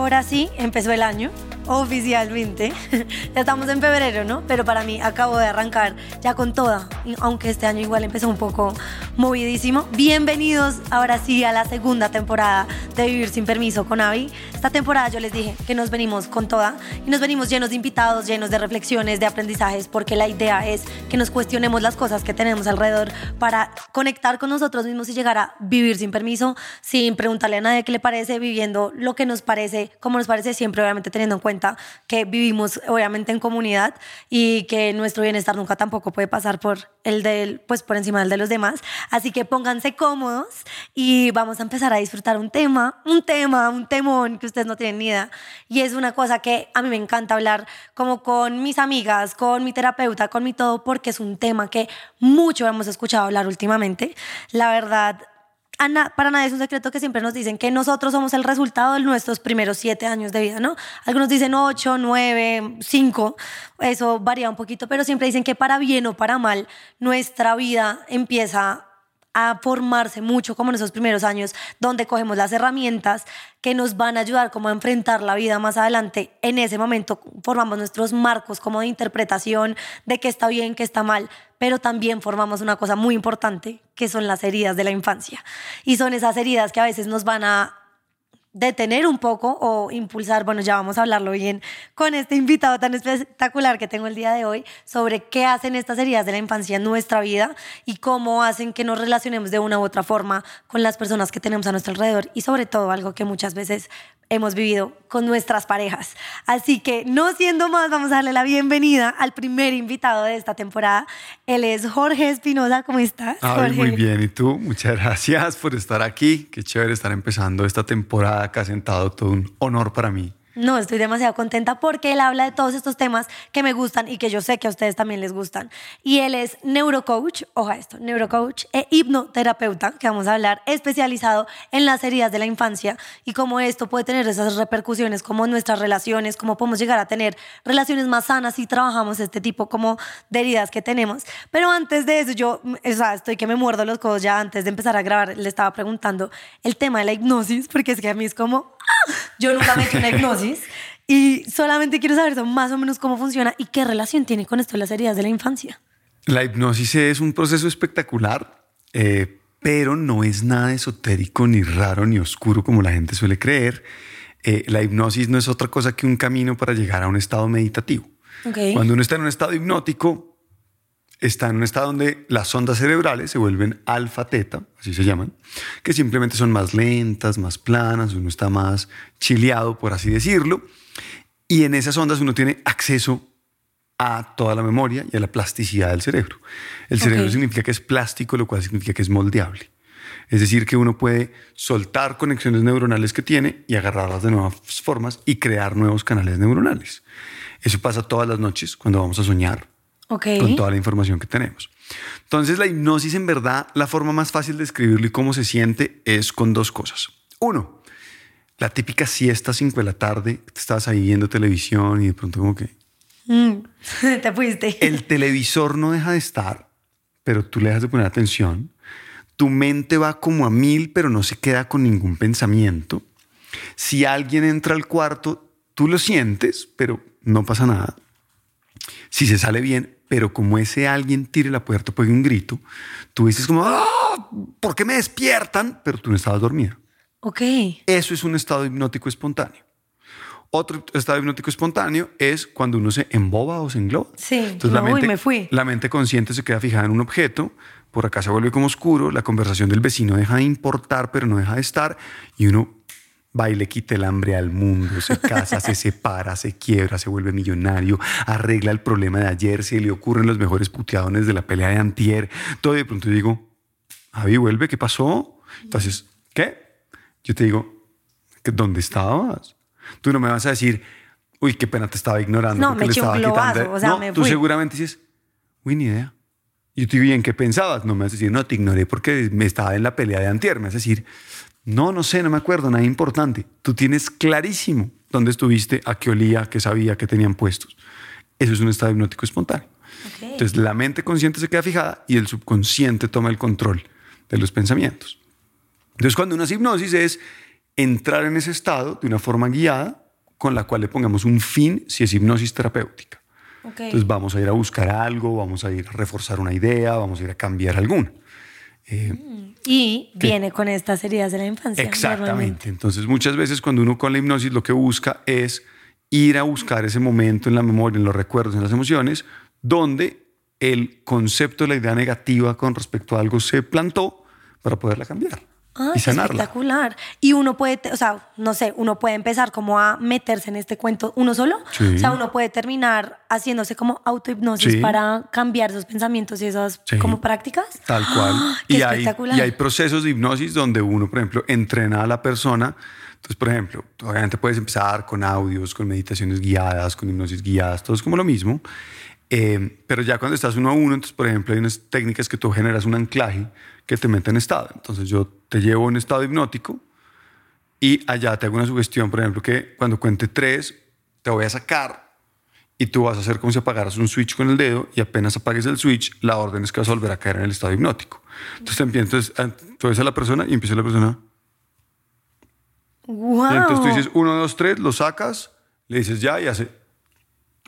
ahora sí empezó el año oficialmente. ya estamos en febrero, ¿no? Pero para mí acabo de arrancar ya con toda, aunque este año igual empezó un poco movidísimo. Bienvenidos ahora sí a la segunda temporada de Vivir sin Permiso con Avi. Esta temporada yo les dije que nos venimos con toda y nos venimos llenos de invitados, llenos de reflexiones, de aprendizajes, porque la idea es que nos cuestionemos las cosas que tenemos alrededor para conectar con nosotros mismos y llegar a vivir sin permiso, sin preguntarle a nadie qué le parece, viviendo lo que nos parece, como nos parece siempre, obviamente teniendo en cuenta que vivimos obviamente en comunidad y que nuestro bienestar nunca tampoco puede pasar por el del, pues por encima del de los demás. Así que pónganse cómodos y vamos a empezar a disfrutar un tema, un tema, un temón que ustedes no tienen ni idea. Y es una cosa que a mí me encanta hablar como con mis amigas, con mi terapeuta, con mi todo, porque es un tema que mucho hemos escuchado hablar últimamente. La verdad, para nadie es un secreto que siempre nos dicen que nosotros somos el resultado de nuestros primeros siete años de vida, ¿no? Algunos dicen ocho, nueve, cinco, eso varía un poquito, pero siempre dicen que para bien o para mal, nuestra vida empieza a formarse mucho como en esos primeros años, donde cogemos las herramientas que nos van a ayudar como a enfrentar la vida más adelante. En ese momento formamos nuestros marcos como de interpretación de qué está bien, qué está mal, pero también formamos una cosa muy importante, que son las heridas de la infancia. Y son esas heridas que a veces nos van a detener un poco o impulsar, bueno, ya vamos a hablarlo bien con este invitado tan espectacular que tengo el día de hoy, sobre qué hacen estas heridas de la infancia en nuestra vida y cómo hacen que nos relacionemos de una u otra forma con las personas que tenemos a nuestro alrededor y sobre todo algo que muchas veces hemos vivido con nuestras parejas. Así que no siendo más, vamos a darle la bienvenida al primer invitado de esta temporada. Él es Jorge Espinosa. ¿Cómo estás? Jorge? muy bien. ¿Y tú? Muchas gracias por estar aquí. Qué chévere estar empezando esta temporada acá sentado. Todo un honor para mí. No, estoy demasiado contenta porque él habla de todos estos temas que me gustan y que yo sé que a ustedes también les gustan. Y él es neurocoach, oja esto, neurocoach e hipnoterapeuta, que vamos a hablar, especializado en las heridas de la infancia y cómo esto puede tener esas repercusiones, como nuestras relaciones, cómo podemos llegar a tener relaciones más sanas si trabajamos este tipo como de heridas que tenemos. Pero antes de eso, yo, o sea, estoy que me muerdo los codos ya antes de empezar a grabar, le estaba preguntando el tema de la hipnosis, porque es que a mí es como, ¡ah! yo nunca me he hecho una hipnosis y solamente quiero saber más o menos cómo funciona y qué relación tiene con esto las heridas de la infancia. La hipnosis es un proceso espectacular, eh, pero no es nada esotérico, ni raro, ni oscuro como la gente suele creer. Eh, la hipnosis no es otra cosa que un camino para llegar a un estado meditativo. Cuando uno está en un estado hipnótico, está en un estado donde las ondas cerebrales se vuelven alfa-teta, así se llaman, que simplemente son más lentas, más planas, uno está más chileado, por así decirlo, y en esas ondas uno tiene acceso a toda la memoria y a la plasticidad del cerebro. El cerebro significa que es plástico, lo cual significa que es moldeable. Es decir, que uno puede soltar conexiones neuronales que tiene y agarrarlas de nuevas formas y crear nuevos canales neuronales. Eso pasa todas las noches cuando vamos a soñar con toda la información que tenemos. Entonces, la hipnosis, en verdad, la forma más fácil de escribirlo y cómo se siente es con dos cosas. Uno, la típica siesta 5 de la tarde, estás ahí viendo televisión y de pronto como que... Mm, te fuiste. El televisor no deja de estar, pero tú le dejas de poner atención. Tu mente va como a mil, pero no se queda con ningún pensamiento. Si alguien entra al cuarto, tú lo sientes, pero no pasa nada. Si se sale bien, pero como ese alguien tire la puerta, pegue un grito, tú dices como, ¡Ah! ¿por qué me despiertan? Pero tú no estabas dormida. Ok. Eso es un estado hipnótico espontáneo. Otro estado hipnótico espontáneo es cuando uno se emboba o se engloba. Sí, Entonces, la mente, me fui. La mente consciente se queda fijada en un objeto, por acá se vuelve como oscuro, la conversación del vecino deja de importar, pero no deja de estar, y uno va y le quita el hambre al mundo, se casa, se separa, se quiebra, se vuelve millonario, arregla el problema de ayer, se le ocurren los mejores puteadones de la pelea de antier, todo de pronto digo, Javi, vuelve, ¿qué pasó? Entonces, ¿qué? Yo te digo, ¿dónde estabas? Tú no me vas a decir, uy, qué pena te estaba ignorando. No, me le estaba quitando. O sea, no, tú seguramente dices, uy, ni idea. Yo te digo, ¿y en qué pensabas? No me vas a decir, no, te ignoré porque me estaba en la pelea de antier. Me vas a decir, no, no sé, no me acuerdo, nada importante. Tú tienes clarísimo dónde estuviste, a qué olía, qué sabía, qué tenían puestos. Eso es un estado hipnótico espontáneo. Entonces la mente consciente se queda fijada y el subconsciente toma el control de los pensamientos. Entonces cuando una hipnosis es entrar en ese estado de una forma guiada con la cual le pongamos un fin si es hipnosis terapéutica. Entonces vamos a ir a buscar algo, vamos a ir a reforzar una idea, vamos a ir a cambiar alguna. Eh, Y viene con estas heridas de la infancia. Exactamente. Entonces, muchas veces cuando uno con la hipnosis lo que busca es ir a buscar ese momento en la memoria, en los recuerdos, en las emociones, donde el concepto de la idea negativa con respecto a algo se plantó para poderla cambiar Ah, y sanarla. espectacular. Y uno puede, o sea, no sé, uno puede empezar como a meterse en este cuento uno solo. Sí. O sea, uno puede terminar haciéndose como autohipnosis Sí. para cambiar esos pensamientos y esas Sí. como prácticas. Tal cual. ¡Qué y, hay, espectacular! y hay procesos de hipnosis donde uno, por ejemplo, entrena a la persona. Entonces, por ejemplo, obviamente puedes empezar con audios, con meditaciones guiadas, con hipnosis guiadas, todo es como lo mismo. Eh, pero ya cuando estás uno a uno, entonces, por ejemplo, hay unas técnicas que tú generas un anclaje que te mete en estado. Entonces, yo te llevo en estado hipnótico y allá te hago una sugestión, por ejemplo, que cuando cuente tres, te voy a sacar y tú vas a hacer como si apagaras un switch con el dedo y apenas apagues el switch, la orden es que vas a volver a caer en el estado hipnótico. Entonces, te empiezas, entonces, ves a la persona y empieza la persona. ¡Wow! Y entonces tú dices uno, dos, tres, lo sacas, le dices ya y hace.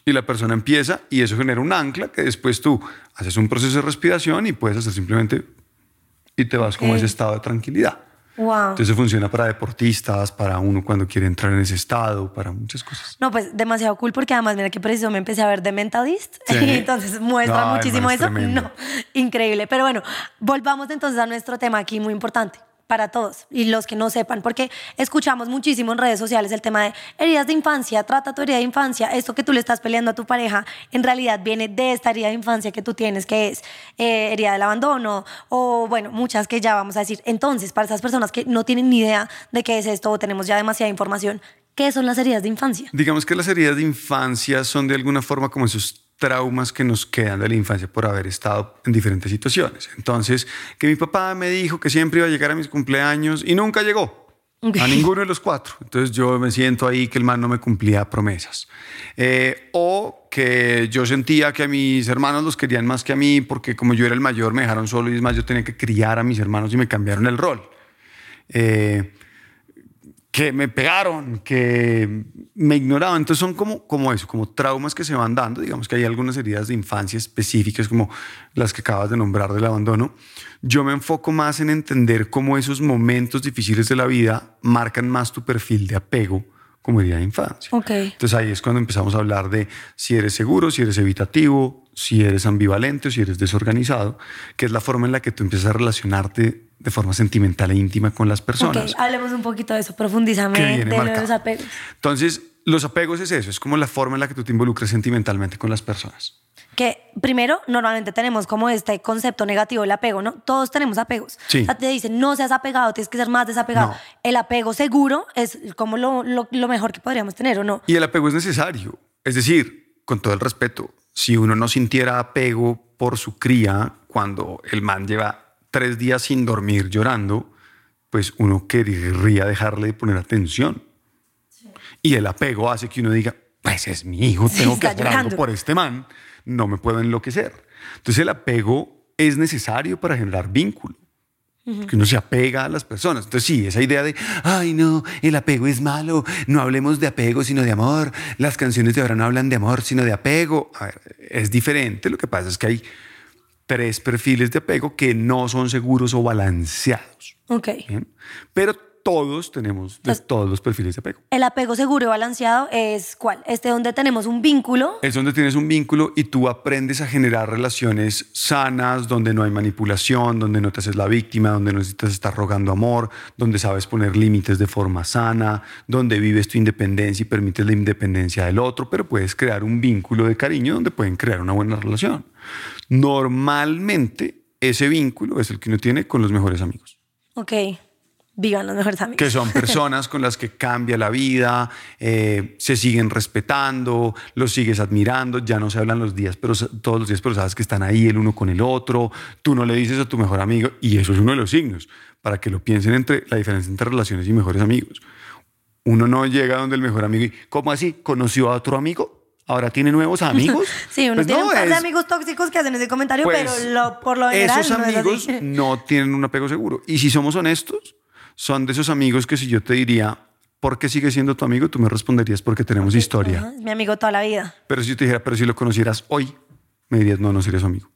Y la persona empieza y eso genera un ancla que después tú haces un proceso de respiración y puedes hacer simplemente y te vas como a ese estado de tranquilidad. Wow. Entonces funciona para deportistas, para uno cuando quiere entrar en ese estado, para muchas cosas. No, pues demasiado cool porque además, mira que preciso me empecé a ver The Mentalist. Sí. entonces muestra No, muchísimo eso. tremendo. No, increíble. Pero bueno, volvamos entonces a nuestro tema aquí muy importante para todos y los que no sepan, porque escuchamos muchísimo en redes sociales el tema de heridas de infancia, trata tu herida de infancia, esto que tú le estás peleando a tu pareja, en realidad viene de esta herida de infancia que tú tienes, que es eh, herida del abandono, o bueno, muchas que ya vamos a decir. Entonces, para esas personas que no tienen ni idea de qué es esto o tenemos ya demasiada información, ¿qué son las heridas de infancia? Digamos que las heridas de infancia son de alguna forma como esos traumas que nos quedan de la infancia por haber estado en diferentes situaciones. Entonces, que mi papá me dijo que siempre iba a llegar a mis cumpleaños y nunca llegó. A ninguno de los cuatro. Entonces yo me siento ahí que el man no me cumplía promesas. Eh, o que yo sentía que a mis hermanos los querían más que a mí porque como yo era el mayor me dejaron solo y es más yo tenía que criar a mis hermanos y me cambiaron el rol. Eh, que me pegaron, que me ignoraban. Entonces son como, como eso, como traumas que se van dando. Digamos que hay algunas heridas de infancia específicas como las que acabas de nombrar del abandono. Yo me enfoco más en entender cómo esos momentos difíciles de la vida marcan más tu perfil de apego como herida de infancia. Ok. Entonces ahí es cuando empezamos a hablar de si eres seguro, si eres evitativo, si eres ambivalente o si eres desorganizado, que es la forma en la que tú empiezas a relacionarte de forma sentimental e íntima con las personas. Ok, hablemos un poquito de eso, profundízame que de los apegos. Entonces, los apegos es eso, es como la forma en la que tú te involucras sentimentalmente con las personas. Que primero, normalmente tenemos como este concepto negativo del apego, ¿no? Todos tenemos apegos. Sí. O sea, te dicen, no seas apegado, tienes que ser más desapegado. No. El apego seguro es como lo, lo- lo mejor que podríamos tener, ¿o no? Y el apego es necesario. Es decir, con todo el respeto, si uno no sintiera apego por su cría cuando el man lleva tres días sin dormir llorando, pues uno querría dejarle de poner atención. Y el apego hace que uno diga, pues es mi hijo, Sí, tengo que está hacer algo llorando. por este man, no me puedo enloquecer. Entonces el apego es necesario para generar vínculo. Que uno se apega a las personas. Entonces, sí, esa idea de, ay, no, el apego es malo, no hablemos de apego, sino de amor. Las canciones de ahora no hablan de amor, sino de apego. A ver, es diferente. Lo que pasa es que hay tres perfiles de apego que no son seguros o balanceados. Ok. ¿bien? Pero todos tenemos de Entonces- todos los perfiles de apego. El apego seguro y balanceado es ¿cuál? Este donde tenemos un vínculo. Es donde tienes un vínculo y tú aprendes a generar relaciones sanas, donde no hay manipulación, donde no te haces la víctima, donde no necesitas estar rogando amor, donde sabes poner límites de forma sana, donde vives tu independencia y permites la independencia del otro, pero puedes crear un vínculo de cariño donde pueden crear una buena relación. Normalmente ese vínculo es el que uno tiene con los mejores amigos Ok. Vivan los mejores amigos. que son personas con las que cambia la vida, eh, se siguen respetando, los sigues admirando, ya no se hablan los días, pero todos los días, pero sabes que están ahí el uno con el otro, tú no le dices a tu mejor amigo, y eso es uno de los signos, para que lo piensen entre la diferencia entre relaciones y mejores amigos. Uno no llega donde el mejor amigo y, ¿cómo así? ¿Conoció a otro amigo? ¿Ahora tiene nuevos amigos? Sí, uno Pues tiene no, un par de es- amigos tóxicos que hacen ese comentario, pues, pero lo- por lo general esos no es amigos no tienen un apego seguro. Y si somos honestos, son de esos amigos que si yo te diría, ¿por qué sigue siendo tu amigo? Tú me responderías porque tenemos historia. Es mi amigo toda la vida. Pero si yo te dijera, pero si lo conocieras hoy, me dirías, no, no serías su amigo.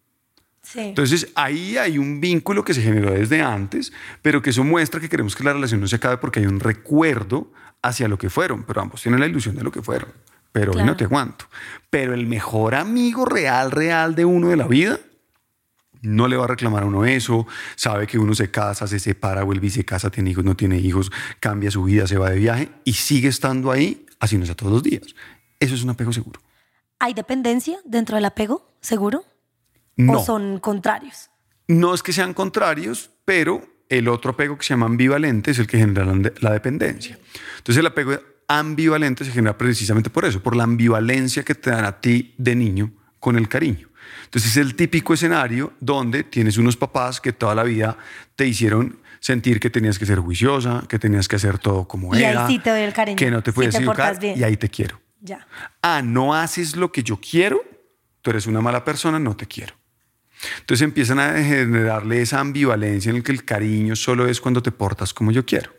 Sí. Entonces ahí hay un vínculo que se generó desde antes, pero que eso muestra que queremos que la relación no se acabe porque hay un recuerdo hacia lo que fueron, pero ambos tienen la ilusión de lo que fueron. Pero hoy no te aguanto. Pero el mejor amigo real, real de uno de la vida, no le va a reclamar a uno eso, sabe que uno se casa, se separa, vuelve y se casa, tiene hijos, no tiene hijos, cambia su vida, se va de viaje y sigue estando ahí, así no sea todos los días. Eso es un apego seguro. ¿Hay dependencia dentro del apego, seguro? No. ¿O son contrarios? No es que sean contrarios, pero el otro apego que se llama ambivalente es el que genera la, la dependencia. Entonces el apego ambivalente se genera precisamente por eso, por la ambivalencia que te dan a ti de niño con el cariño. Entonces es el típico escenario donde tienes unos papás que toda la vida te hicieron sentir que tenías que ser juiciosa, que tenías que hacer todo como Y ahí sí te doy el cariño, que no te sí portas bien. y ahí te quiero. Ya. Ah, no haces lo que yo quiero, tú eres una mala persona, no te quiero. Entonces empiezan a generarle esa ambivalencia en el que el cariño solo es cuando te portas como yo quiero.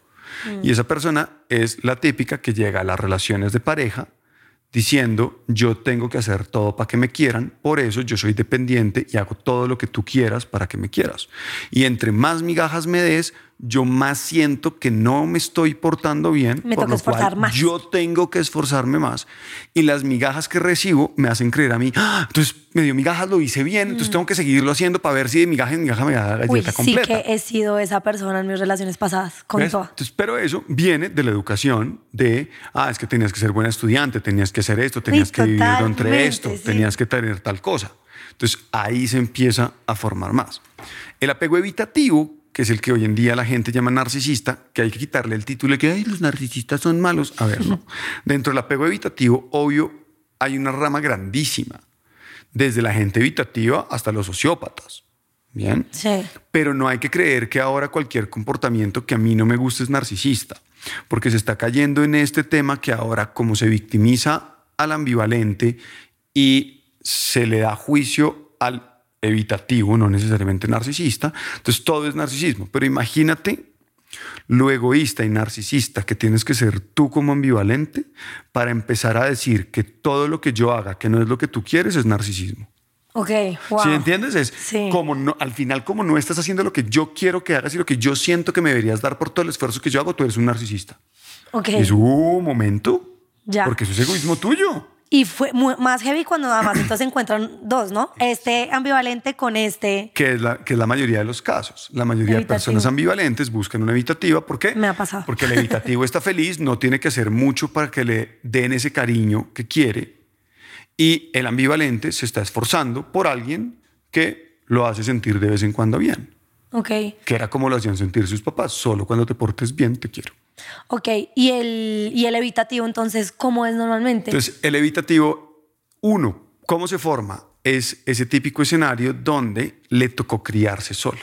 Y esa persona es la típica que llega a las relaciones de pareja diciendo yo tengo que hacer todo para que me quieran, por eso yo soy dependiente y hago todo lo que tú quieras para que me quieras. Y entre más migajas me des, yo más siento que no me estoy portando bien, Me por lo esforzar cual más. yo tengo que esforzarme más. Y las migajas que recibo me hacen creer a mí, "Ah, entonces me dio migajas, lo hice bien, entonces tengo que seguirlo haciendo para ver si de migaja en migaja me da la Mm. Uy, sí completa. que he sido esa persona en mis relaciones pasadas, con toda. Entonces, pero eso viene de la educación de, ah, es que tenías que ser buena estudiante, tenías que hacer esto, tenías que vivir entre esto, sí. tenías que tener tal cosa. Entonces ahí se empieza a formar más. El apego evitativo, que es el que hoy en día la gente llama narcisista, que hay que quitarle el título de que Ay, los narcisistas son malos. A ver, no. Dentro del apego evitativo, obvio, hay una rama grandísima, desde la gente evitativa hasta los sociópatas. Bien. Sí. Pero no hay que creer que ahora cualquier comportamiento que a mí no me guste es narcisista, porque se está cayendo en este tema que ahora como se victimiza al ambivalente y se le da juicio al evitativo, no necesariamente narcisista, entonces todo es narcisismo. Pero imagínate lo egoísta y narcisista que tienes que ser tú como ambivalente para empezar a decir que todo lo que yo haga que no es lo que tú quieres es narcisismo. Ok, wow. ¿Sí entiendes? Es Sí. como no, al final, como no estás haciendo lo que yo quiero que hagas y lo que yo siento que me deberías dar por todo el esfuerzo que yo hago, tú eres un narcisista. Ok. Y es un momento, Ya. porque eso es egoísmo tuyo. Y fue mu- más heavy cuando además entonces encuentran dos, ¿no? Este ambivalente con este. Que es, la, que es la mayoría de los casos. La mayoría de Evitativo. personas ambivalentes buscan una evitativa. ¿Por qué? Me ha pasado. Porque el evitativo está feliz, no tiene que hacer mucho para que le den ese cariño que quiere. Y el ambivalente se está esforzando por alguien que lo hace sentir de vez en cuando bien. Ok. Que era como lo hacían sentir sus papás. Solo cuando te portes bien te quiero. Ok. Y el, y el evitativo, entonces, ¿cómo es normalmente? Entonces, el evitativo, uno, ¿cómo se forma? Es ese típico escenario donde le tocó criarse solo.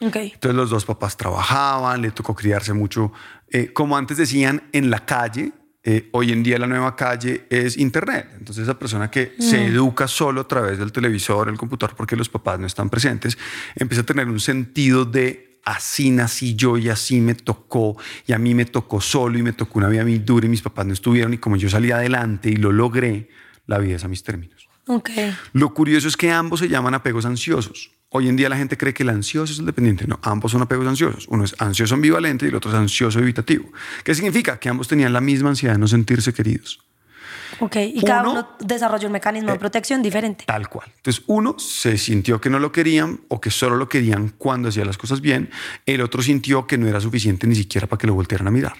ok. Entonces los dos papás trabajaban, le tocó criarse mucho, eh, como antes decían, en la calle. eh, hoy en día la nueva calle es Internet. Entonces esa persona que se educa solo a través del televisor, el computador, porque los papás no están presentes, empieza a tener un sentido de así nací yo y así me tocó y a mí me tocó solo y me tocó una vida muy dura y mis papás no estuvieron y como yo salí adelante y lo logré, la vida es a mis términos. Ok. Lo curioso es que ambos se llaman apegos ansiosos. Hoy en día la gente cree que el ansioso es el dependiente. No, ambos son apegos ansiosos. Uno es ansioso ambivalente y el otro es ansioso evitativo. ¿Qué significa? Que ambos tenían la misma ansiedad de no sentirse queridos. Ok. Y cada Uno- uno desarrolló un mecanismo de protección diferente. Tal cual. Entonces, uno se sintió que no lo querían o que solo lo querían cuando hacía las cosas bien. El otro sintió que no era suficiente ni siquiera para que lo voltearan a mirar.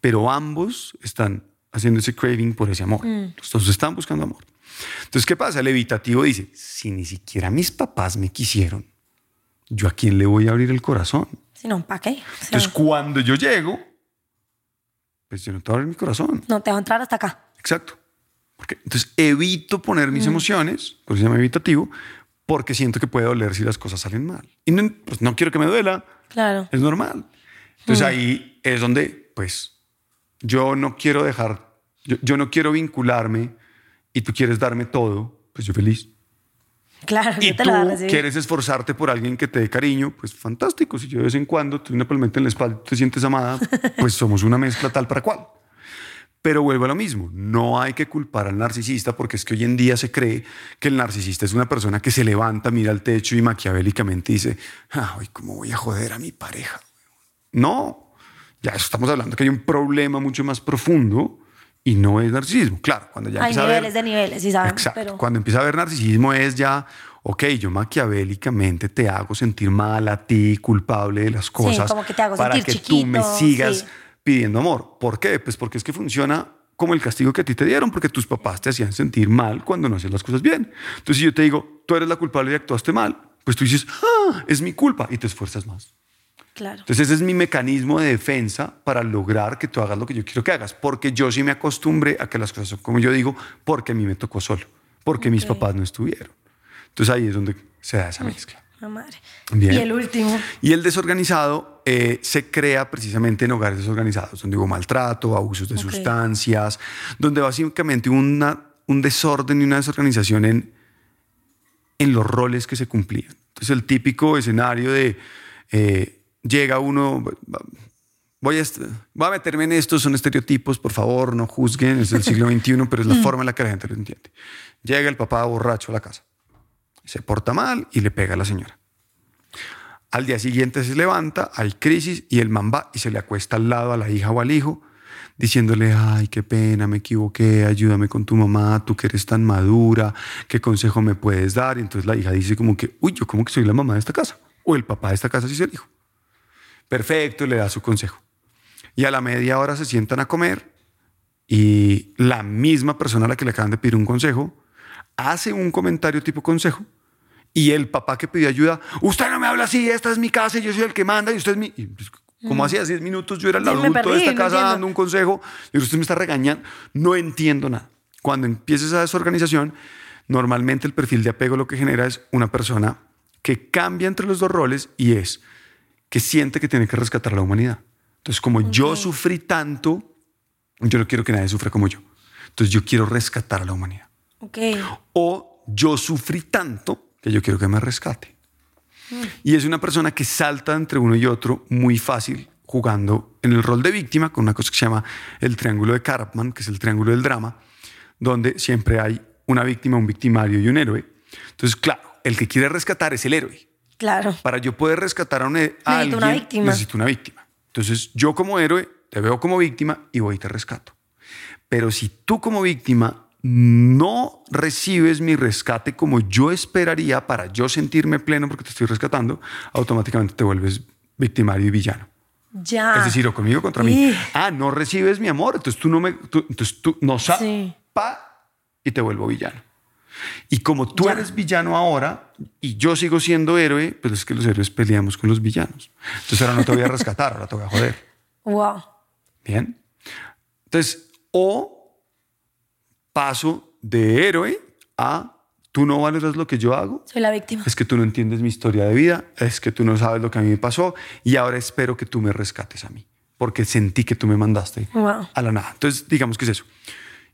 Pero ambos están haciendo ese craving por ese amor. Los dos están buscando amor. Entonces, ¿qué pasa? El evitativo dice, si ni siquiera mis papás me quisieron, ¿yo a quién le voy a abrir el corazón? Si no, ¿para qué? Entonces, cuando yo llego, pues yo no te voy a abrir mi corazón. no te va a entrar hasta acá. Exacto. Porque, entonces evito poner mis emociones, por eso se llama evitativo, porque siento que puede doler si las cosas salen mal. Y no, pues no quiero que me duela, Claro. es normal. Entonces ahí es donde, pues, yo no quiero dejar, yo, yo no quiero vincularme y tú quieres darme todo, pues yo feliz. Claro, y yo te tú quieres esforzarte por alguien que te dé cariño, pues fantástico. Si yo de vez en cuando te doy una palmeta en la espalda y te sientes amada, pues somos una mezcla tal para cual. Pero vuelvo a lo mismo, no hay que culpar al narcisista porque es que hoy en día se cree que el narcisista es una persona que se levanta, mira al techo y maquiavélicamente dice, ay, ¿cómo voy a joder a mi pareja? No, ya estamos hablando que hay un problema mucho más profundo y no es narcisismo. Claro, cuando ya Hay empieza a niveles ver, de niveles, sí sabemos. Exacto. Pero... Cuando empieza a haber narcisismo es ya, ok, yo maquiavélicamente te hago sentir mal a ti, culpable de las cosas. como que te hago para sentir que tú me sigas sí. Pidiendo amor. ¿Por qué? Pues porque es que funciona como el castigo que a ti te dieron, porque tus papás te hacían sentir mal cuando no hacías las cosas bien. Entonces, si yo te digo, tú eres la culpable y actuaste mal, pues tú dices, ah, es mi culpa y te esfuerzas más. Claro. Entonces ese es mi mecanismo de defensa para lograr que tú hagas lo que yo quiero que hagas, porque yo sí me acostumbré a que las cosas son como yo digo, porque a mí me tocó solo, porque mis papás no estuvieron. Entonces ahí es donde se da esa mezcla. Madre. Bien. Y el último. Y el desorganizado eh, se crea precisamente en hogares desorganizados, donde hubo maltrato, abusos de sustancias, donde básicamente hubo una, un desorden y una desorganización en, en los roles que se cumplían. Entonces el típico escenario de eh, llega uno, voy a, voy a meterme en esto, son estereotipos, por favor, no juzguen, es el siglo XXI, pero es la forma en la que la gente lo entiende. Llega el papá borracho a la casa, se porta mal y le pega a la señora. Al día siguiente se levanta, hay crisis y el man va y se le acuesta al lado a la hija o al hijo, diciéndole, ay, qué pena, me equivoqué, ayúdame con tu mamá, tú que eres tan madura, qué consejo me puedes dar. Y entonces la hija dice como que, uy, yo como que soy la mamá de esta casa, o el papá de esta casa si es el hijo. Perfecto, le da su consejo. Y a la media hora se sientan a comer y la misma persona a la que le acaban de pedir un consejo hace un comentario tipo consejo y el papá que pidió ayuda, usted no me habla así, esta es mi casa y yo soy el que manda y usted es mi... y pues, como hacía 10 minutos yo era el Sí, adulto de perdí, esta no casa entiendo. dando un consejo y usted me está regañando, no entiendo nada. Cuando empieza esa desorganización, normalmente el perfil de apego lo que genera es una persona que cambia entre los dos roles y es que siente que tiene que rescatar a la humanidad. Entonces, como yo sufrí tanto, yo no quiero que nadie sufra como yo. Entonces, yo quiero rescatar a la humanidad. Ok. O yo sufrí tanto que yo quiero que me rescate. Y es una persona que salta entre uno y otro muy fácil jugando en el rol de víctima con una cosa que se llama el triángulo de Karpman, que es el triángulo del drama, donde siempre hay una víctima, un victimario y un héroe. Entonces, claro, el que quiere rescatar es el héroe. Claro. Para yo poder rescatar a, un, a Necesito alguien, una víctima. necesito una víctima. Entonces, yo como héroe te veo como víctima y voy y te rescato. Pero si tú como víctima no recibes mi rescate como yo esperaría para yo sentirme pleno porque te estoy rescatando, automáticamente te vuelves victimario y villano. Ya. Es decir, o conmigo o contra mí. Ah, no recibes mi amor, entonces tú no me, tú- entonces tú no sabes, Sí. pa, y te vuelvo villano. Y como tú Ya. eres villano ahora y yo sigo siendo héroe, pues es que los héroes peleamos con los villanos. Entonces ahora no te voy a rescatar, ahora te voy a joder. Wow. Bien. Entonces, o paso de héroe a tú no valoras lo que yo hago, Soy la víctima. es que tú no entiendes mi historia de vida, es que tú no sabes lo que a mí me pasó y ahora espero que tú me rescates a mí, porque sentí que tú me mandaste Wow. a la nada. Entonces, digamos que es eso.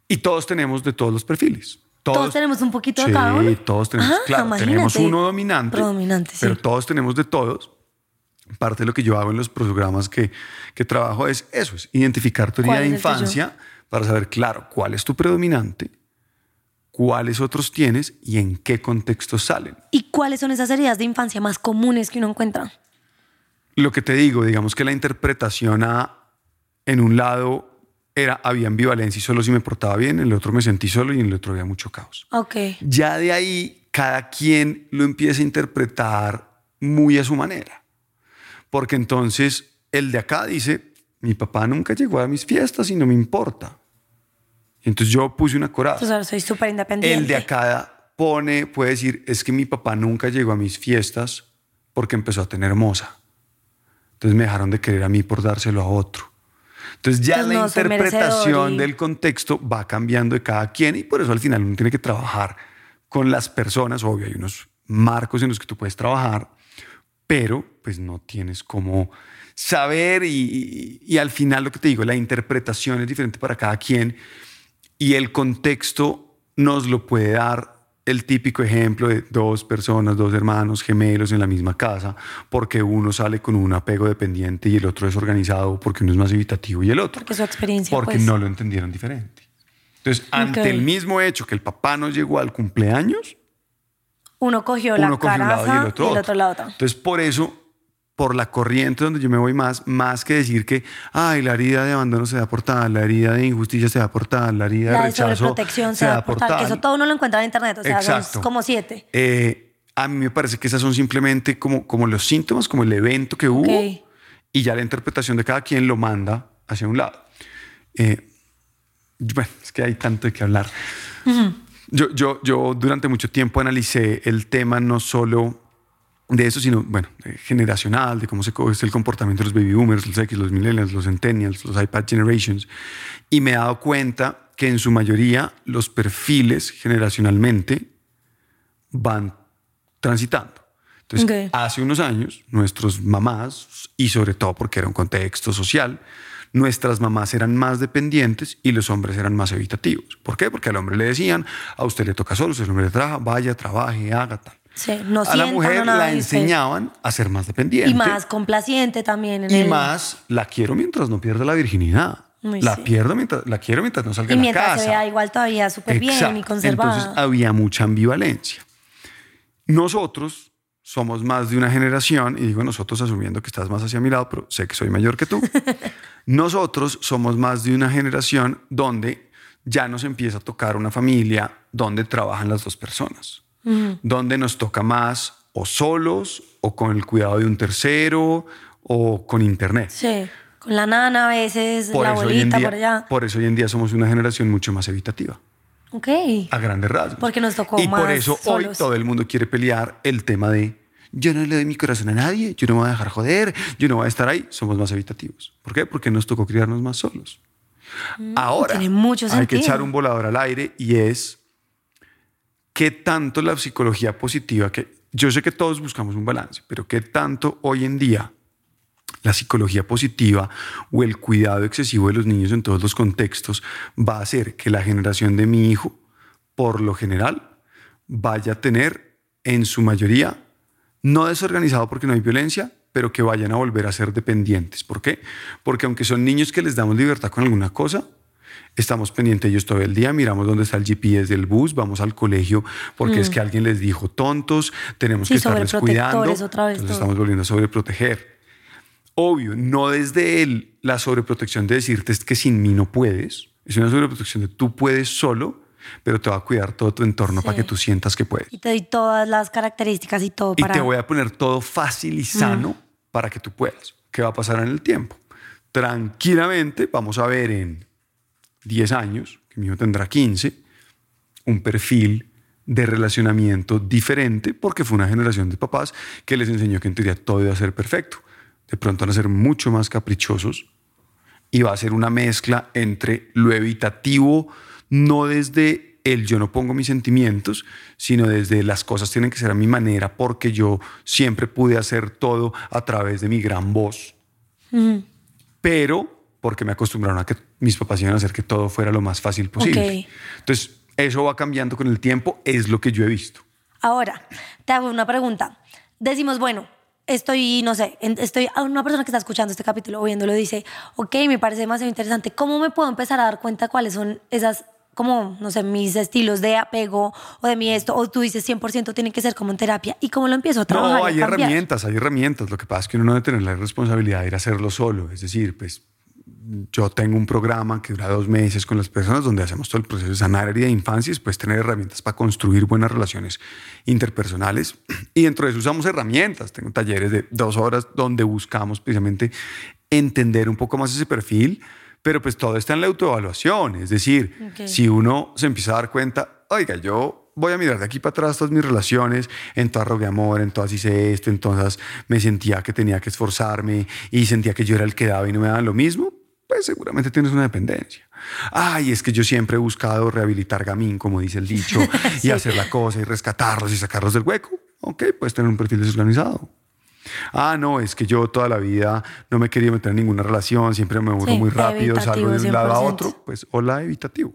Y todos tenemos de todos los perfiles. Todos tenemos un poquito de cada uno. todos tenemos. Claro, tenemos uno dominante. Predominante, sí. Pero todos tenemos de todos. Parte de lo que yo hago en los programas que, que trabajo es eso, es identificar tu herida ¿Cuál de infancia para saber, claro, cuál es tu predominante, cuáles otros tienes y en qué contextos salen. ¿Y cuáles son esas heridas de infancia más comunes que uno encuentra? Lo que te digo, digamos que la interpretación a, en un lado era, había ambivalencia y solo si me portaba bien, en el otro me sentí solo y en el otro había mucho caos. Ok. Ya de ahí, cada quien lo empieza a interpretar muy a su manera. Porque entonces el de acá dice, mi papá nunca llegó a mis fiestas y no me importa. Entonces yo puse una corada. Entonces ahora soy súper independiente. El de acá pone, puede decir, es que mi papá nunca llegó a mis fiestas porque empezó a tener moza. Entonces me dejaron de querer a mí por dárselo a otro. Entonces ya Entonces la no interpretación y- del contexto va cambiando de cada quien y por eso al final uno tiene que trabajar con las personas. Obvio, hay unos marcos en los que tú puedes trabajar, pero pues no tienes cómo saber y, y- y al final lo que te digo, la interpretación es diferente para cada quien y el contexto nos lo puede dar el típico ejemplo de dos personas, dos hermanos gemelos en la misma casa, porque uno sale con un apego dependiente y el otro es organizado, porque uno es más evitativo y el otro. Porque su experiencia. Porque pues. no lo entendieron diferente. Entonces, ante el mismo hecho que el papá no llegó al cumpleaños, Uno cogió la cogió un lado caraza y el otro, otro. la otra. Entonces, por eso, por la corriente donde yo me voy más, más que decir que, ay, la herida de abandono se da por tal, la herida de injusticia se da por tal, la herida La de rechazo sobreprotección se da por tal, que eso todo uno lo encuentra en internet, o sea, Exacto. son como siete. Eh, a mí me parece que esas son simplemente como, como los síntomas, como el evento que hubo, Ok. y ya la interpretación de cada quien lo manda hacia un lado. Eh, bueno, es que hay tanto de qué hablar. yo, yo, yo durante mucho tiempo analicé el tema no solo de eso, sino, bueno, eh, generacional, de cómo se es el comportamiento de los baby boomers, los X, los millennials, los centennials, los iPad generations, y me he dado cuenta que en su mayoría los perfiles generacionalmente van transitando. Entonces, hace unos años, nuestros mamás, y sobre todo porque era un contexto social, nuestras mamás eran más dependientes y los hombres eran más evitativos. ¿Por qué? Porque al hombre le decían, a usted le toca solo, usted el hombre le trabaja, vaya, trabaje, haga tal. Sí, no a la mujer nada, la usted- enseñaban a ser más dependiente. Y más complaciente también. En Y el- más, la quiero mientras no pierda la virginidad. La sí. pierdo mientras, la quiero mientras no salga Y de la casa. se vea igual todavía súper bien y conservada. Entonces había mucha ambivalencia. Nosotros somos más de una generación, y digo nosotros asumiendo que estás más hacia mi lado, pero sé que soy mayor que tú. nosotros somos más de una generación donde ya nos empieza a tocar una familia donde trabajan las dos personas, donde nos toca más o solos o con el cuidado de un tercero o con internet. Sí, con la nana a veces, Por la eso, hoy abuelita día, por allá. por eso hoy en día somos una generación mucho más evitativa. Ok. a grandes rasgos. Porque nos tocó Y por más eso hoy solos. todo el mundo quiere pelear el tema de yo no le doy mi corazón a nadie, yo no me voy a dejar joder, yo no voy a estar ahí. Somos más evitativos. ¿Por qué? Porque nos tocó criarnos más solos. Ahora Mm, mucho hay que sentido. echar un volador al aire y es qué tanto la psicología positiva, que yo sé que todos buscamos un balance, pero qué tanto hoy en día la psicología positiva o el cuidado excesivo de los niños en todos los contextos va a hacer que la generación de mi hijo, por lo general, vaya a tener en su mayoría, no desorganizado porque no hay violencia, pero que vayan a volver a ser dependientes. ¿Por qué? Porque aunque son niños que les damos libertad con alguna cosa, estamos pendientes de ellos todo el día, miramos dónde está el GPS del bus, vamos al colegio porque es que alguien les dijo tontos, tenemos Mm. Sí, que estarles cuidando, otra vez entonces estamos volviendo a sobreproteger. Obvio, no desde el, la sobreprotección de decirte es que sin mí no puedes, es una sobreprotección de tú puedes solo, pero te va a cuidar todo tu entorno para que tú sientas que puedes. Y te doy todas las características y todo Y para... te voy a poner todo fácil y sano para que tú puedas. ¿Qué va a pasar en el tiempo? Tranquilamente vamos a ver en 10 años, que mi hijo tendrá 15, un perfil de relacionamiento diferente porque fue una generación de papás que les enseñó que en teoría todo iba a ser perfecto. De pronto van a ser mucho más caprichosos y va a ser una mezcla entre lo evitativo, no desde el yo no pongo mis sentimientos, sino desde las cosas tienen que ser a mi manera porque yo siempre pude hacer todo a través de mi gran voz. Pero porque me acostumbraron a que mis papás iban a hacer que todo fuera lo más fácil posible. Ok. Entonces, eso va cambiando con el tiempo, es lo que yo he visto. Ahora, te hago una pregunta. Decimos, bueno, estoy, no sé, estoy a una persona que está escuchando este capítulo o viéndolo dice, ok, me parece demasiado interesante. ¿Cómo me puedo empezar a dar cuenta cuáles son esas, como, no sé, mis estilos de apego o de mi esto? O tú dices 100% tiene que ser como en terapia. ¿Y cómo lo empiezo a trabajar? No, hay herramientas, hay herramientas. Lo que pasa es que uno no debe tener la responsabilidad de ir a hacerlo solo. Es decir, pues yo tengo un programa que dura dos meses con las personas donde hacemos todo el proceso de sanar herida de infancia y después tener herramientas para construir buenas relaciones interpersonales. Y dentro de eso usamos herramientas. Tengo talleres de dos horas donde buscamos precisamente entender un poco más ese perfil, pero pues todo está en la autoevaluación. Es decir, Ok. si uno se empieza a dar cuenta, oiga, yo voy a mirar de aquí para atrás todas mis relaciones, en todas rogué amor, en todas hice esto, entonces me sentía que tenía que esforzarme y sentía que yo era el que daba y no me daban lo mismo, pues seguramente tienes una dependencia. Ay, es que yo siempre he buscado rehabilitar gamín, como dice el dicho, y hacer la cosa y rescatarlos y sacarlos del hueco. Ok, puedes tener un perfil desorganizado. Ah, no, es que yo toda la vida no me quería meter en ninguna relación, siempre me aburro Sí, muy rápido, salgo de un lado a 100%. otro, pues hola evitativo.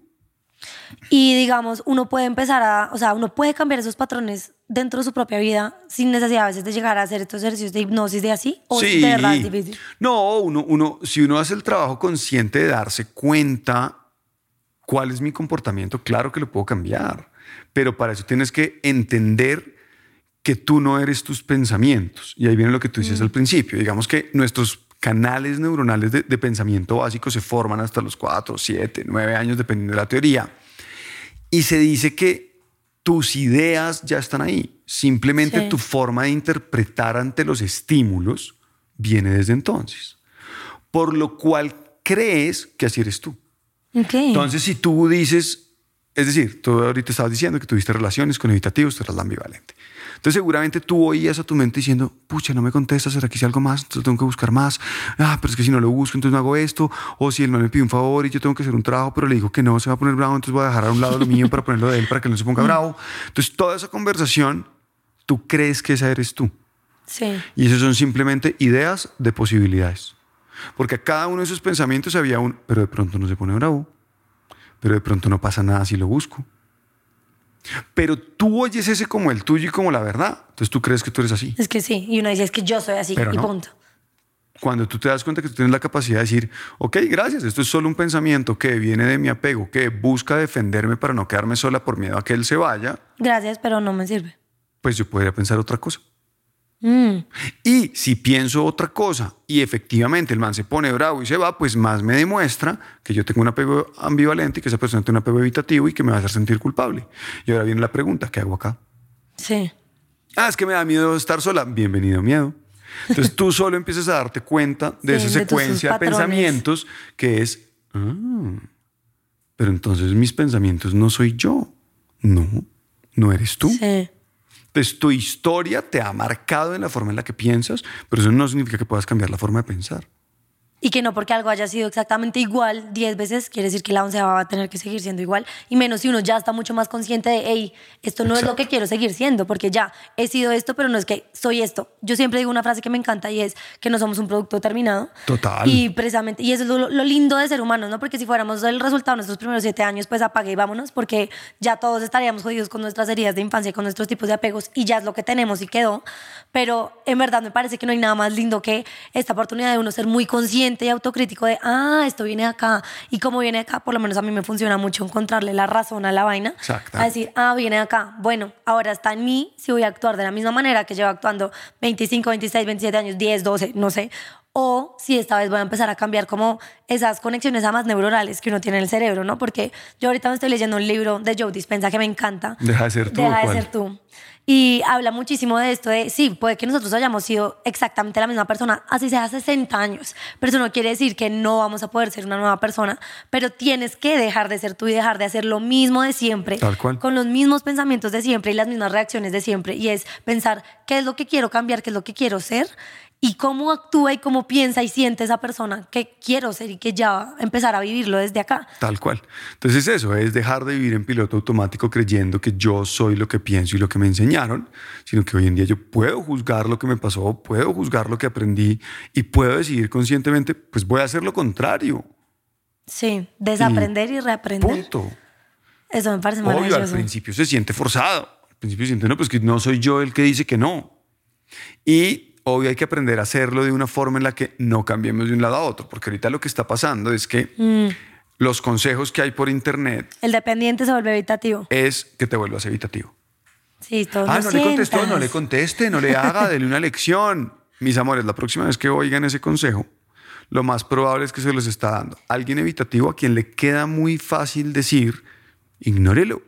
Y digamos, uno puede empezar a, o sea, uno puede cambiar esos patrones dentro de su propia vida sin necesidad a veces de llegar a hacer estos ejercicios de hipnosis de así, o Sí. de verdad es difícil. No, uno, uno, si uno hace el trabajo consciente de darse cuenta cuál es mi comportamiento, claro que lo puedo cambiar. Pero para eso tienes que entender que tú no eres tus pensamientos. Y ahí viene lo que tú dices al principio. Digamos que nuestros canales neuronales de, de pensamiento básico se forman hasta los 4, 7, 9 años, dependiendo de la teoría. Y se dice que tus ideas ya están ahí. Simplemente Sí. tu forma de interpretar ante los estímulos viene desde entonces. Por lo cual crees que así eres tú. Entonces, si tú dices, es decir, tú ahorita estabas diciendo que tuviste relaciones con evitativos, tú eras la ambivalente. Entonces, seguramente tú oías a tu mente diciendo, pucha, no me contesta, ¿será que hice algo más? Entonces tengo que buscar más. Ah, pero es que si no lo busco, entonces no hago esto. O si él no me pide un favor y yo tengo que hacer un trabajo, pero le dijo que no se va a poner bravo, entonces voy a dejar a un lado lo mío para ponerlo de él para que no se ponga bravo. Entonces, toda esa conversación, tú crees que esa eres tú. Sí. Y esos son simplemente ideas de posibilidades. Porque a cada uno de esos pensamientos había un, pero de pronto no se pone bravo, pero de pronto no pasa nada si lo busco. Pero tú oyes ese como el tuyo y como la verdad. Entonces tú crees que tú eres así. Es que sí. Y uno dice, es que yo soy así Pero y no. punto. Cuando tú te das cuenta que tú tienes la capacidad de decir, ok, gracias, esto es solo un pensamiento que viene de mi apego, que busca defenderme para no quedarme sola por miedo a que él se vaya, Gracias, pero no me sirve. pues yo podría pensar otra cosa. Mm. Y si pienso otra cosa y efectivamente el man se pone bravo y se va, pues más me demuestra que yo tengo un apego ambivalente y que esa persona tiene un apego evitativo y que me va a hacer sentir culpable. Y ahora viene la pregunta, ¿qué hago acá? Sí. Ah, es que me da miedo estar sola. Bienvenido miedo. Entonces tú solo empiezas a darte cuenta de Sí, esa secuencia de pensamientos que es, ah, pero entonces mis pensamientos no soy yo. No, no eres tú. Sí. Entonces tu historia te ha marcado en la forma en la que piensas, pero eso no significa que puedas cambiar la forma de pensar. Y que no porque algo haya sido exactamente igual 10 veces, quiere decir que la onceava va a tener que seguir siendo igual. Y menos si uno ya está mucho más consciente de, hey, esto no es lo que quiero seguir siendo, porque ya he sido esto, pero no es que soy esto. Yo siempre digo una frase que me encanta y es que no somos un producto terminado. Total. Y precisamente, y eso es lo, lo lindo de ser humanos, ¿no? Porque si fuéramos el resultado de nuestros primeros siete años, pues apague y vámonos, porque ya todos estaríamos jodidos con nuestras heridas de infancia, con nuestros tipos de apegos, y ya es lo que tenemos y quedó. Pero en verdad me parece que no hay nada más lindo que esta oportunidad de uno ser muy consciente y autocrítico de, ah, esto viene acá. Y como viene acá, por lo menos a mí me funciona mucho encontrarle la razón a la vaina. Exacto. A decir, ah, viene acá. Bueno, ahora está en mí si voy a actuar de la misma manera que llevo actuando 25, 26, 27 años, 10, 12, no sé. O si esta vez voy a empezar a cambiar como esas conexiones más neuronales que uno tiene en el cerebro, ¿no? Porque yo ahorita me estoy leyendo un libro de Joe Dispenza que me encanta. Deja de ser tú, Deja ¿o de ser tú. Y habla muchísimo de esto de, sí, puede que nosotros hayamos sido exactamente la misma persona, así sea 60 años, pero eso no quiere decir que no vamos a poder ser una nueva persona, pero tienes que dejar de ser tú y dejar de hacer lo mismo de siempre, Tal cual. con los mismos pensamientos de siempre y las mismas reacciones de siempre, y es pensar qué es lo que quiero cambiar, qué es lo que quiero ser, y cómo actúa y cómo piensa y siente esa persona que quiero ser y que ya va a empezar a vivirlo desde acá. Tal cual. Entonces eso es dejar de vivir en piloto automático creyendo que yo soy lo que pienso y lo que me enseñaron, sino que hoy en día yo puedo juzgar lo que me pasó, puedo juzgar lo que aprendí y puedo decidir conscientemente, pues voy a hacer lo contrario. Sí, desaprender y, reaprender. Punto. Eso me parece Obvio, al maravilloso. principio se siente forzado. Al principio siente, no, pues que no soy yo el que dice que no. Y obvio hay que aprender a hacerlo de una forma en la que no cambiemos de un lado a otro, porque ahorita lo que está pasando es que Mm. los consejos que hay por internet El dependiente se vuelve evitativo. es que te vuelvas evitativo. Sí, todo Ah, no le contestó, no le conteste, no le haga, dele una lección. Mis amores, la próxima vez que oigan ese consejo, lo más probable es que se los está dando alguien evitativo a quien le queda muy fácil decir, ignórelo.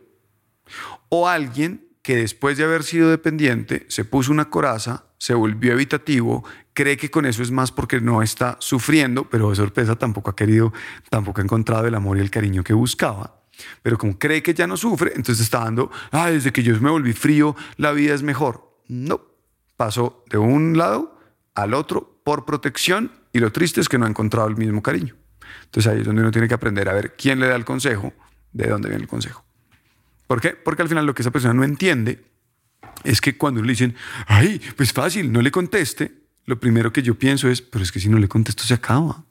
O alguien que después de haber sido dependiente se puso una coraza, se volvió evitativo, cree que con eso es más porque no está sufriendo, pero de sorpresa tampoco ha querido, tampoco ha encontrado el amor y el cariño que buscaba. Pero como cree que ya no sufre, entonces está dando, ah, desde que yo me volví frío, la vida es mejor. No, pasó de un lado al otro por protección y lo triste es que no ha encontrado el mismo cariño. Entonces ahí es donde uno tiene que aprender a ver quién le da el consejo, de dónde viene el consejo. ¿Por qué? Porque al final lo que esa persona no entiende es que cuando le dicen, ay, pues fácil, no le conteste, lo primero que yo pienso es, pero es que si no le contesto se acaba.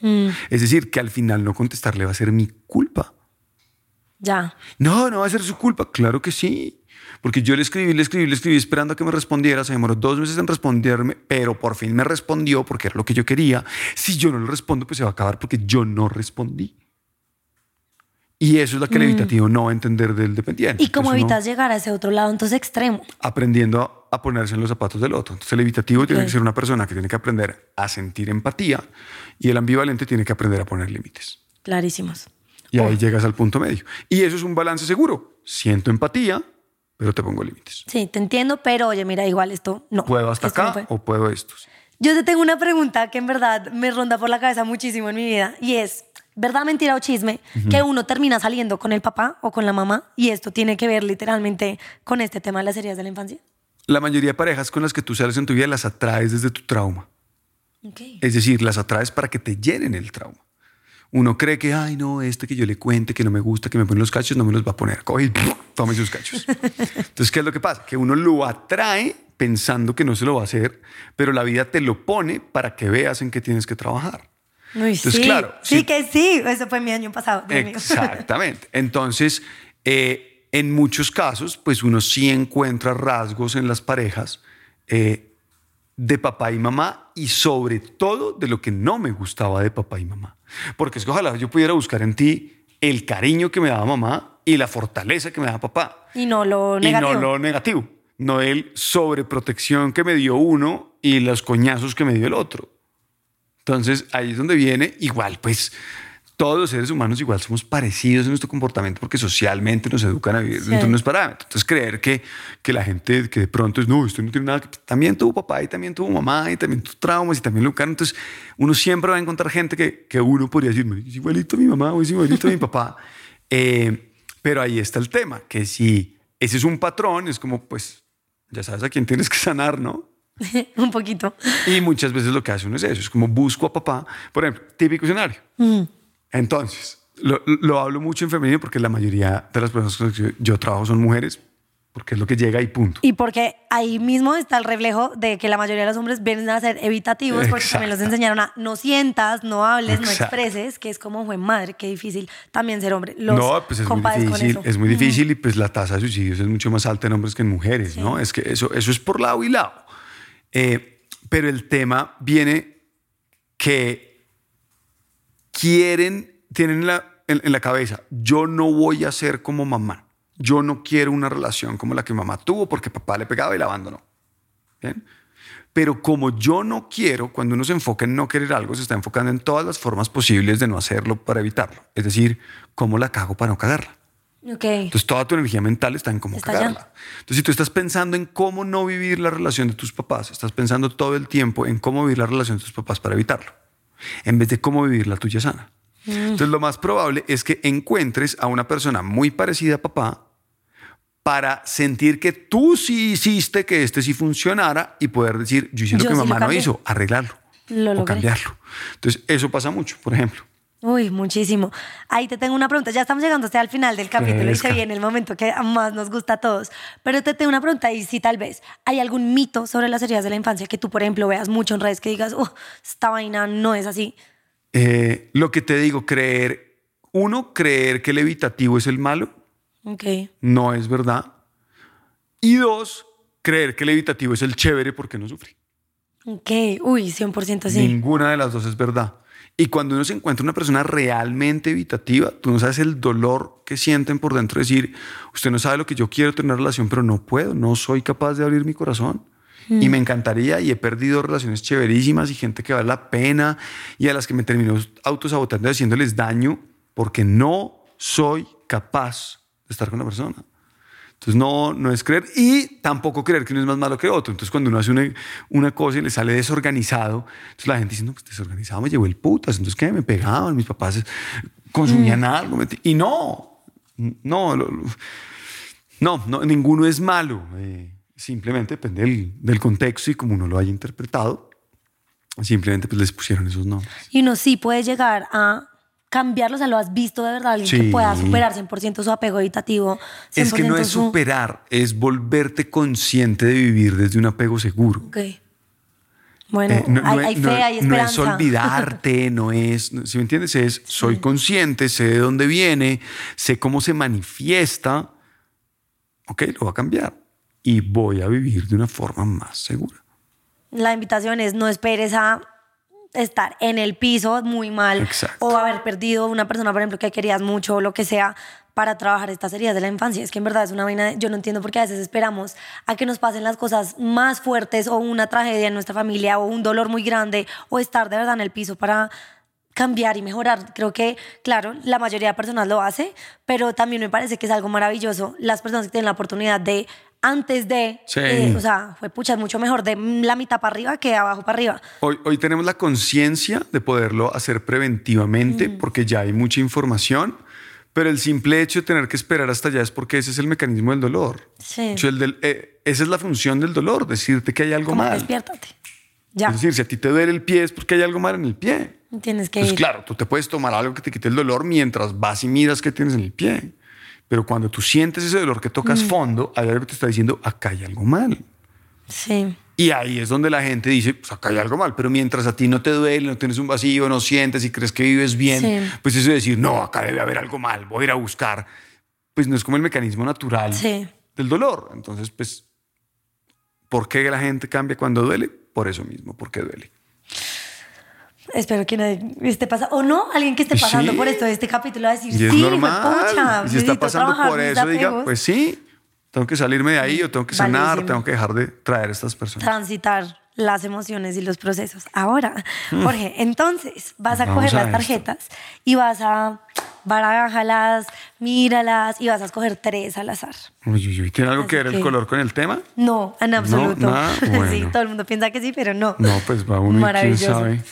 Mm, Es decir, que al final no contestarle va a ser mi culpa. Ya. No, no va a ser su culpa. Claro que sí. Porque yo le escribí, le escribí, le escribí esperando a que me respondiera. Se demoró dos meses en responderme, pero por fin me respondió porque era lo que yo quería. Si yo no le respondo, pues se va a acabar porque yo no respondí. Y eso es lo que el evitativo no va a entender del dependiente. ¿Y cómo evitas llegar a ese otro lado, entonces extremo? aprendiendo a ponerse en los zapatos del otro. Entonces el evitativo tiene que ser una persona que tiene que aprender a sentir empatía y el ambivalente tiene que aprender a poner límites. Clarísimos. Y ahí llegas al punto medio. Y eso es un balance seguro. Siento empatía, pero te pongo límites. Sí, te entiendo, pero oye, mira, igual esto no. Puedo hasta Esto no acá fue. o puedo esto. Yo te tengo una pregunta que en verdad me ronda por la cabeza muchísimo en mi vida y es, ¿verdad, mentira o chisme? Que uno termina saliendo con el papá o con la mamá y esto tiene que ver literalmente con este tema de las heridas de la infancia. La mayoría de parejas con las que tú sales en tu vida las atraes desde tu trauma. Ok. Es decir, las atraes para que te llenen el trauma. Uno cree que, ay, no, este que yo le cuente, que no me gusta, que me pone los cachos, no me los va a poner. Coge y tome sus cachos. Entonces, ¿qué es lo que pasa? Que uno lo atrae pensando que no se lo va a hacer, pero la vida te lo pone para que veas en qué tienes que trabajar. Uy, Entonces, sí, claro, sí que sí, eso fue mi año pasado. Exactamente. Entonces, eh, en muchos casos, pues uno sí encuentra rasgos en las parejas eh, de papá y mamá y sobre todo de lo que no me gustaba de papá y mamá. Porque es que ojalá yo pudiera buscar en ti el cariño que me daba mamá y la fortaleza que me daba papá. Y no lo Y negativo. no lo negativo, no el sobreprotección que me dio uno y los coñazos que me dio el otro. Entonces ahí es donde viene, igual pues todos los seres humanos igual somos parecidos en nuestro comportamiento porque socialmente nos educan a vivir dentro de unos parámetros. Entonces creer que, que la gente que de pronto es, no, esto no tiene nada que... También tuvo papá y también tuvo mamá y también tuvo traumas y también lo educaron. Entonces uno siempre va a encontrar gente que, que uno podría decir, "Marica, es igualito a mi mamá o es igualito a mi papá. Eh, pero ahí está el tema, que si ese es un patrón, es como, pues, ya sabes a quién tienes que sanar, ¿no? Un poquito. Y muchas veces lo que hace uno es eso, es como busco a papá, por ejemplo, típico escenario. Entonces, lo, lo hablo mucho en femenino porque la mayoría de las personas con las que yo, trabajo son mujeres, porque es lo que llega y punto. Y porque ahí mismo está el reflejo de que la mayoría de los hombres vienen a ser evitativos porque también los Exacto. enseñaron a no sientas, no hables, no Exacto. expreses, que es como, fue madre, qué difícil también ser hombre. Los no, pues es muy difícil, es muy difícil y pues la tasa de suicidios es mucho más alta en hombres que en mujeres, ¿no? Es que eso, eso es por lado y lado. Eh, pero el tema viene que quieren, tienen en la, cabeza, yo no voy a ser como mamá. Yo no quiero una relación como la que mamá tuvo porque papá le pegaba y la abandonó. Pero como yo no quiero, cuando uno se enfoca en no querer algo, se está enfocando en todas las formas posibles de no hacerlo para evitarlo. Es decir, cómo la cago para no cagarla. Ok. Entonces toda tu energía mental está en cómo Está cagarla. Entonces si tú estás pensando en cómo no vivir la relación de tus papás, estás pensando todo el tiempo en cómo vivir la relación de tus papás para evitarlo, en vez de cómo vivir la tuya sana. Mm. Entonces lo más probable es que encuentres a una persona muy parecida a papá para sentir que tú sí hiciste que este sí funcionara y poder decir, yo hice lo que sí lo mamá no hizo, arreglarlo Lo o cambiarlo. Entonces eso pasa mucho, por ejemplo. Uy, muchísimo. Ahí te tengo una pregunta. Ya estamos llegando hasta al final del capítulo y se viene el momento que más nos gusta a todos. Pero te tengo una pregunta y si tal vez hay algún mito sobre las heridas de la infancia que tú, por ejemplo, veas mucho en redes que digas, oh, esta vaina no es así. Eh, lo que te digo, creer, uno, creer que el evitativo es el malo, Ok. no es verdad. Y dos, creer que el evitativo es el chévere porque no sufre. Ok. Uy, 100% sí. Ninguna de las dos es verdad. Y cuando uno se encuentra una persona realmente evitativa, tú no sabes el dolor que sienten por dentro. Decir, usted no sabe lo que yo quiero tener una relación, pero no puedo, no soy capaz de abrir mi corazón. Y me encantaría y he perdido relaciones chéverísimas y gente que vale la pena y a las que me terminó autosaboteando, haciéndoles daño porque no soy capaz de estar con la persona. Entonces no, no es creer y tampoco creer que uno es más malo que otro. Entonces cuando uno hace una, una cosa y le sale desorganizado, entonces la gente dice, no, pues desorganizado me llevó el putas. Entonces ¿qué? Me pegaban, mis papás consumían algo. me- Y no, no, lo- lo- no, no, ninguno es malo. Eh, simplemente depende del, del contexto y como uno lo haya interpretado. Simplemente pues les pusieron esos nombres. Y uno sí puede llegar a cambiarlo, o sea, lo has visto de verdad, alguien que pueda superar 100% su apego evitativo. Es que no 100% es su- superar, es volverte consciente de vivir desde un apego seguro. Ok. Bueno, Eh, no, hay, no hay no- fe, hay no es olvidarte, no es, si me entiendes? Es soy consciente, sé de dónde viene, sé cómo se manifiesta. Ok, lo va a cambiar y voy a vivir de una forma más segura. La invitación es no esperes a estar en el piso muy mal Exacto. o haber perdido una persona, por ejemplo, que querías mucho o lo que sea para trabajar estas heridas de la infancia. Es que en verdad es una vaina, de- yo no entiendo por qué a veces esperamos a que nos pasen las cosas más fuertes o una tragedia en nuestra familia o un dolor muy grande o estar de verdad en el piso para cambiar y mejorar. Creo que, claro, la mayoría de personas lo hace, pero también me parece que es algo maravilloso las personas que tienen la oportunidad de antes de, Sí. eh, o sea, fue pucha, es mucho mejor de la mitad para arriba que abajo para arriba. Hoy, hoy tenemos la conciencia de poderlo hacer preventivamente Mm. porque ya hay mucha información, pero el simple hecho de tener que esperar hasta allá es porque ese es el mecanismo del dolor. Sí. El del- eh, esa es la función del dolor, decirte que hay algo Como mal. despiértate. Ya. Es decir, si a ti te duele el pie es porque hay algo mal en el pie. Tienes que Pues ir. claro, tú te puedes tomar algo que te quite el dolor mientras vas y miras qué tienes en el pie. Pero cuando tú sientes ese dolor que tocas Mm. fondo, hay algo que te está diciendo, acá hay algo mal. Sí. Y ahí es donde la gente dice, pues acá hay algo mal. Pero mientras a ti no te duele, no tienes un vacío, no sientes y crees que vives bien, Sí. pues eso de decir, no, acá debe haber algo mal, voy a ir a buscar, pues no es como el mecanismo natural Sí. del dolor. Entonces, pues, ¿por qué la gente cambia cuando duele? Por eso mismo, porque duele. Espero que nadie esté pasando. O no, alguien que esté Sí. pasando por esto de este capítulo va a decir, Y es sí, normal. pucha, y si está pasando trabajar por eso, diga, apegos". pues sí, tengo que salirme de ahí o tengo que sanar, Valísimo. tengo que dejar de traer a estas personas. transitar las emociones y los procesos. Ahora, Jorge, entonces vas a Mm. Vamos coger a las esto. tarjetas y vas a barajálas, míralas y vas a escoger tres al azar. Uy, uy, uy, ¿Tiene algo que Así ver el que- color con el tema? No, en absoluto. nada, Sí, bueno. todo el mundo piensa que sí, pero no. No, pues va uno y quién Maravilloso. sabe.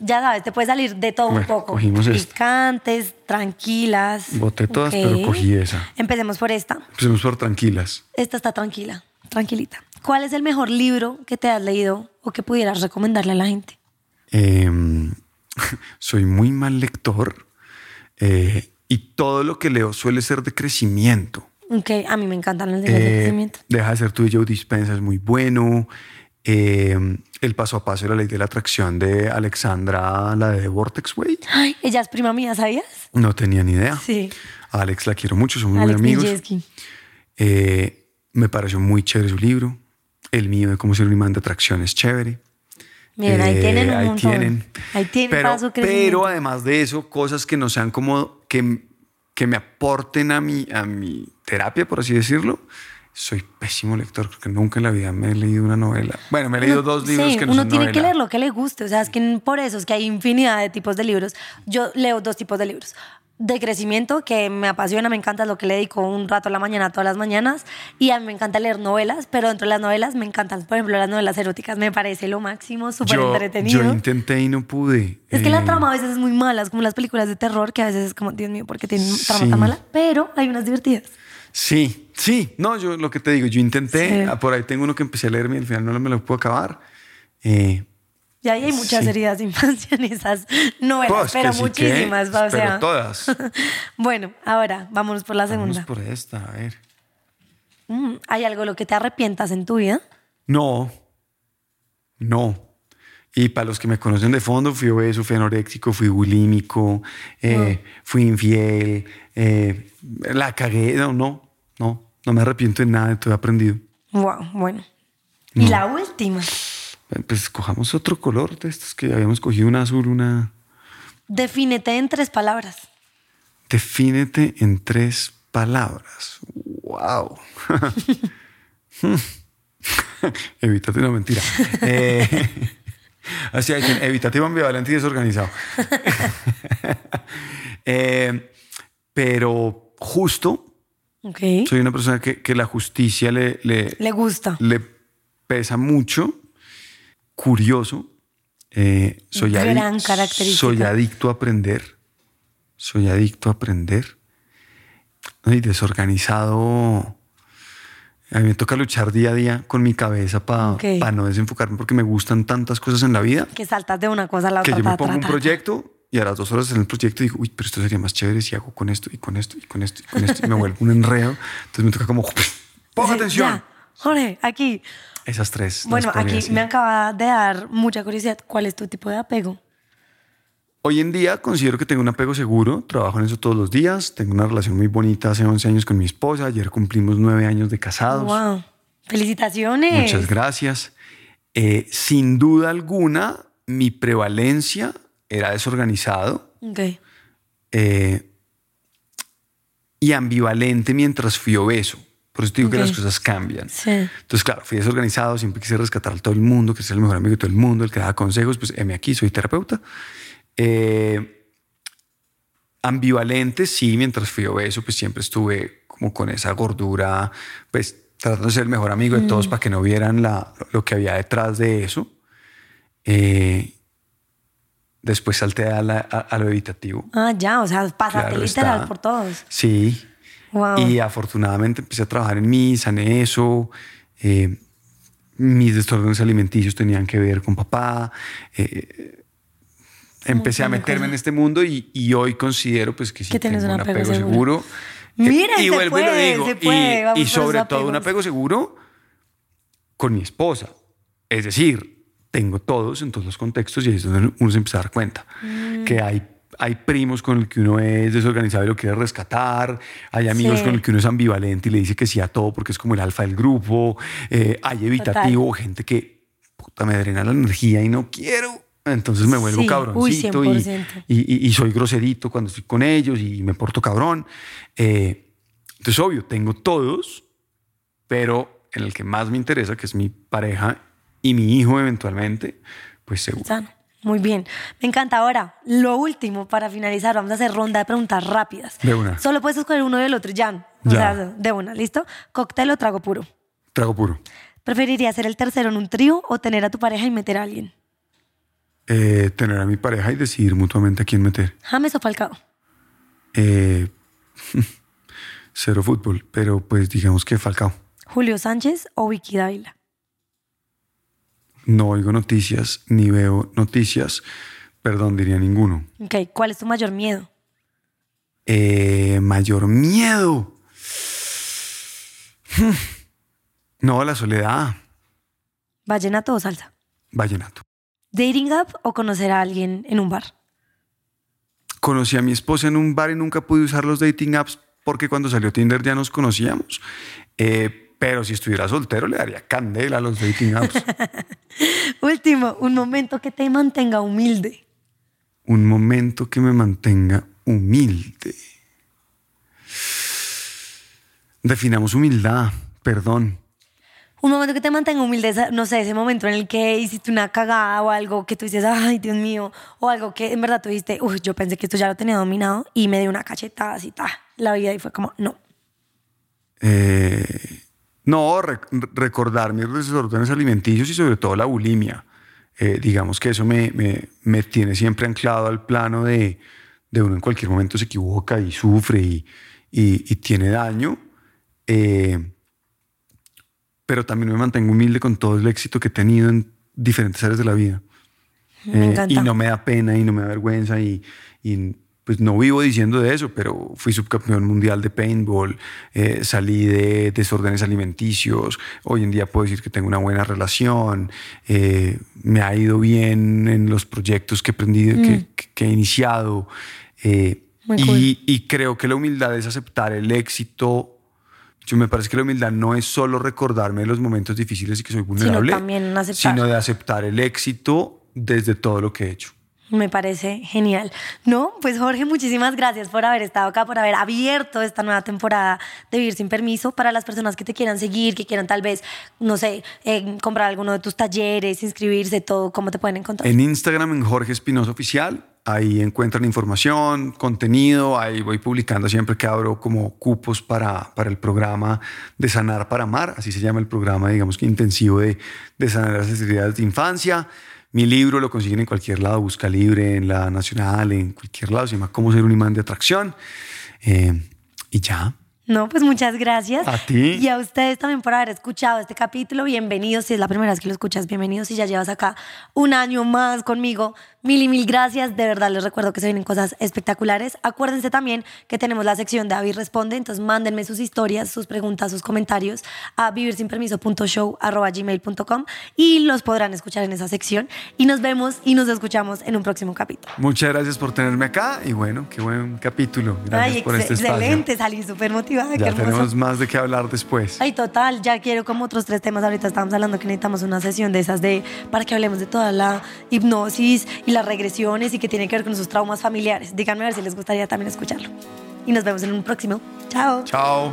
Ya sabes, te puede salir de todo un poco. cogimos esta. Picantes, tranquilas. Boté todas, pero cogí esa. Empecemos por esta. Empecemos por tranquilas. Esta está tranquila, tranquilita. ¿Cuál es el mejor libro que te has leído o que pudieras recomendarle a la gente? Eh, soy muy mal lector eh, y todo lo que leo suele ser de crecimiento. Ok, a mí me encantan los libros de Eh, crecimiento. Deja de ser tú y Joe Dispensa es muy bueno. Eh, el paso a paso de la ley de la atracción de Alexandra, la de Vortex Way. Ay, ella es prima mía, ¿sabías? No tenía ni idea. Sí. A Alex la quiero mucho, somos muy Alex amigos. Nijeski. Eh, me pareció muy chévere su libro. El mío de cómo ser un imán de atracción es chévere. Miren, ahí Eh, tienen un ahí montón. tienen. Ahí tienen pero, crecimiento. pero además de eso, cosas que no sean como que, que me aporten a mi, a mi terapia, por así decirlo. Soy pésimo lector, porque nunca en la vida me he leído una novela. Bueno, me he leído Uno- dos libros sí, que no uno son tiene que novela. leer lo que le guste. O sea, es que por eso es que hay infinidad de tipos de libros. Yo leo dos tipos de libros. De crecimiento, que me apasiona, me encanta lo que le dedico un rato a la mañana, todas las mañanas. Y a mí me encanta leer novelas, pero dentro de las novelas me encantan, por ejemplo, las novelas eróticas. Me parece lo máximo, súper entretenido. yo intenté y no pude. Es que la Eh, trama a veces es muy mala, es como las películas de terror, que a veces es como, Dios mío, ¿por qué tienen trama Sí. tan mala? Pero hay unas divertidas. Sí, sí. No, yo lo que te digo, yo intenté. Sí. ah, Por ahí tengo uno que empecé a leerme y al final no me lo puedo acabar. Eh, Y ahí hay muchas Sí. heridas de infancia en esas novelas, pues, pero que, muchísimas. o pero sea. todas. Bueno, ahora vámonos por la Vamos segunda. por esta, a ver. Mm, ¿Hay algo de lo que te arrepientas en tu vida? No, no. Y para los que me conocen de fondo, fui obeso, fui anoréxico, fui bulímico, eh, fui infiel, eh, la cagué. No, no, no, no me arrepiento de nada de todo he aprendido. Wow, bueno. Y la última. Eh, Pues cojamos otro color de estos que habíamos cogido, una azul, una... Defínete en tres palabras. Defínete en tres palabras. ¡Wow! Evítate, no mentira. Eh, así hay evitativo, ambivalente y desorganizado. Eh, pero justo, Ok. soy una persona que, que la justicia le, le, Le gusta. le pesa mucho, curioso, eh, soy, Gran adic- característica. soy adicto a aprender, soy adicto a aprender y desorganizado. A mí me toca luchar día a día con mi cabeza para Ok. no desenfocarme porque me gustan tantas cosas en la vida Que saltas de una cosa a la que otra. yo me pongo un proyecto y a las dos horas en el proyecto digo, uy, pero esto sería más chévere si hago con esto y con esto y con esto y con esto y me vuelvo un enredo. Entonces me toca como, ponga atención. Ya, Jorge, aquí. Esas tres. Bueno, aquí decir. me acaba de dar mucha curiosidad. ¿Cuál es tu tipo de apego? Hoy en día considero que tengo un apego seguro, trabajo en eso todos los días, tengo una relación muy bonita hace 11 años con mi esposa, ayer cumplimos 9 años de casados. Wow. Felicitaciones. Muchas gracias. Eh, sin duda alguna, mi prevalencia era desorganizado Ok. eh, y ambivalente mientras fui obeso. Por eso te digo que las cosas cambian. Sí. Entonces, claro, fui desorganizado, siempre quise rescatar a todo el mundo, que ser el mejor amigo de todo el mundo, el que daba consejos, pues heme aquí, soy terapeuta. Eh, ambivalente, sí, mientras fui obeso, pues siempre estuve como con esa gordura, pues tratando de ser el mejor amigo de todos para que no vieran la, lo que había detrás de eso. Eh, después salté a, la- a- a lo evitativo. Ah, ya, o sea, pasaste Claro literal está. por todos. Sí. Wow. Y afortunadamente empecé a trabajar en mí, sané eso. eh, mis desórdenes alimenticios tenían que ver con papá. eh, empecé a meterme en este mundo y, y hoy considero pues que sí Que tienes tengo un apego apego seguro. seguro. Mira, y se vuelvo y lo puede, digo. se puede, y- y, sobre todo un apego seguro con mi esposa. Es decir, tengo todos en todos los contextos y ahí es donde uno se empieza a dar cuenta Mm. que hay, hay primos con el que uno es desorganizado y lo quiere rescatar, hay amigos Sí. con el que uno es ambivalente y le dice que sí a todo porque es como el alfa del grupo, eh, hay evitativo, gente que puta, me drena la energía y no quiero. Entonces me vuelvo Sí, uy, cabroncito y, 100%. y, y- y soy groserito cuando estoy con ellos y me porto cabrón. Eh, entonces, obvio, tengo todos, pero en el que más me interesa, que es mi pareja y mi hijo eventualmente, pues seguro. Sano. Muy bien. Me encanta. Ahora, lo último para finalizar, vamos a hacer ronda de preguntas rápidas. De una. Solo puedes escoger uno del otro. O Ya. sea, de una, ¿listo? ¿Cóctel o trago puro? Trago puro. ¿Preferirías ser el tercero en un trío o tener a tu pareja y meter a alguien? Eh, tener a mi pareja y decidir mutuamente a quién meter. ¿James o Falcao? Eh, cero fútbol, pero pues digamos que Falcao. ¿Julio Sánchez o Vicky Dávila? No oigo noticias ni veo noticias. Perdón, diría ninguno. Ok, ¿cuál es tu mayor miedo? Eh, mayor miedo. No, la soledad. ¿Vallenato o salsa? Vallenato. ¿Dating app o conocer a alguien en un bar? Conocí a mi esposa en un bar y nunca pude usar los dating apps porque cuando salió Tinder ya nos conocíamos. Eh, pero si estuviera soltero le daría candela a los dating apps. Último, un momento que te mantenga humilde. un momento que me mantenga humilde. Definamos humildad, perdón. Un momento que te mantenga humilde, no sé, ese momento en el que hiciste una cagada o algo que tú dices, ay, Dios mío, o algo que en verdad tú dijiste, uy, yo pensé que esto ya lo tenía dominado y me dio una cachetada así, ta, la vida y fue como, no. Eh, no, rec- recordar mis desórdenes alimenticios y sobre todo la bulimia. Eh, digamos que eso me, me- me tiene siempre anclado al plano de, de uno en cualquier momento se equivoca y sufre y, y- y tiene daño. Eh, pero también me mantengo humilde con todo el éxito que he tenido en diferentes áreas de la vida. Me Eh, encanta. y no me da pena y no me da vergüenza y, y, pues no vivo diciendo de eso, pero fui subcampeón mundial de paintball, eh, salí de desórdenes alimenticios, hoy en día puedo decir que tengo una buena relación, eh, me ha ido bien en los proyectos que he aprendido, que, que- que he iniciado. eh, Mm. Y, cool. y creo que la humildad es aceptar el éxito. Yo me parece que la humildad no es solo recordarme de los momentos difíciles y que soy vulnerable, también aceptar. sino de aceptar el éxito desde todo lo que he hecho. Me parece genial. No, pues Jorge, muchísimas gracias por haber estado acá, por haber abierto esta nueva temporada de Vivir sin Permiso para las personas que te quieran seguir, que quieran tal vez, no sé, eh, comprar alguno de tus talleres, inscribirse, todo, ¿cómo te pueden encontrar? En Instagram, en Jorge Espinosa Oficial, ahí encuentran información, contenido, ahí voy publicando siempre que abro como cupos para, para el programa de Sanar para Amar, así se llama el programa, digamos que intensivo de, de sanar las heridas de infancia. Mi libro lo consiguen en cualquier lado, Busca Libre, en la Nacional, en cualquier lado, se llama Cómo ser un imán de atracción. Eh, y ya. No, pues muchas gracias. A ti. Y a ustedes también por haber escuchado este capítulo. Bienvenidos. Si es la primera vez que lo escuchas, bienvenidos. Si ya llevas acá un año más conmigo, mil y mil gracias. De verdad les recuerdo que se vienen cosas espectaculares. Acuérdense también que tenemos la sección de Avi Responde. Entonces mándenme sus historias, sus preguntas, sus comentarios a vivirsinpermiso.show.gmail.com y los podrán escuchar en esa sección. Y nos vemos y nos escuchamos en un próximo capítulo. Muchas gracias por tenerme acá y bueno, qué buen capítulo. Gracias Ay, por este espacio. excelente, salí súper motivada. Ya tenemos más de qué hablar después. Ay, total, ya quiero como otros tres temas. Ahorita estábamos hablando que necesitamos una sesión de esas de para que hablemos de toda la hipnosis y las regresiones y que tiene que ver con sus traumas familiares. Díganme a ver si les gustaría también escucharlo. Y nos vemos en un próximo. Chao. Chao.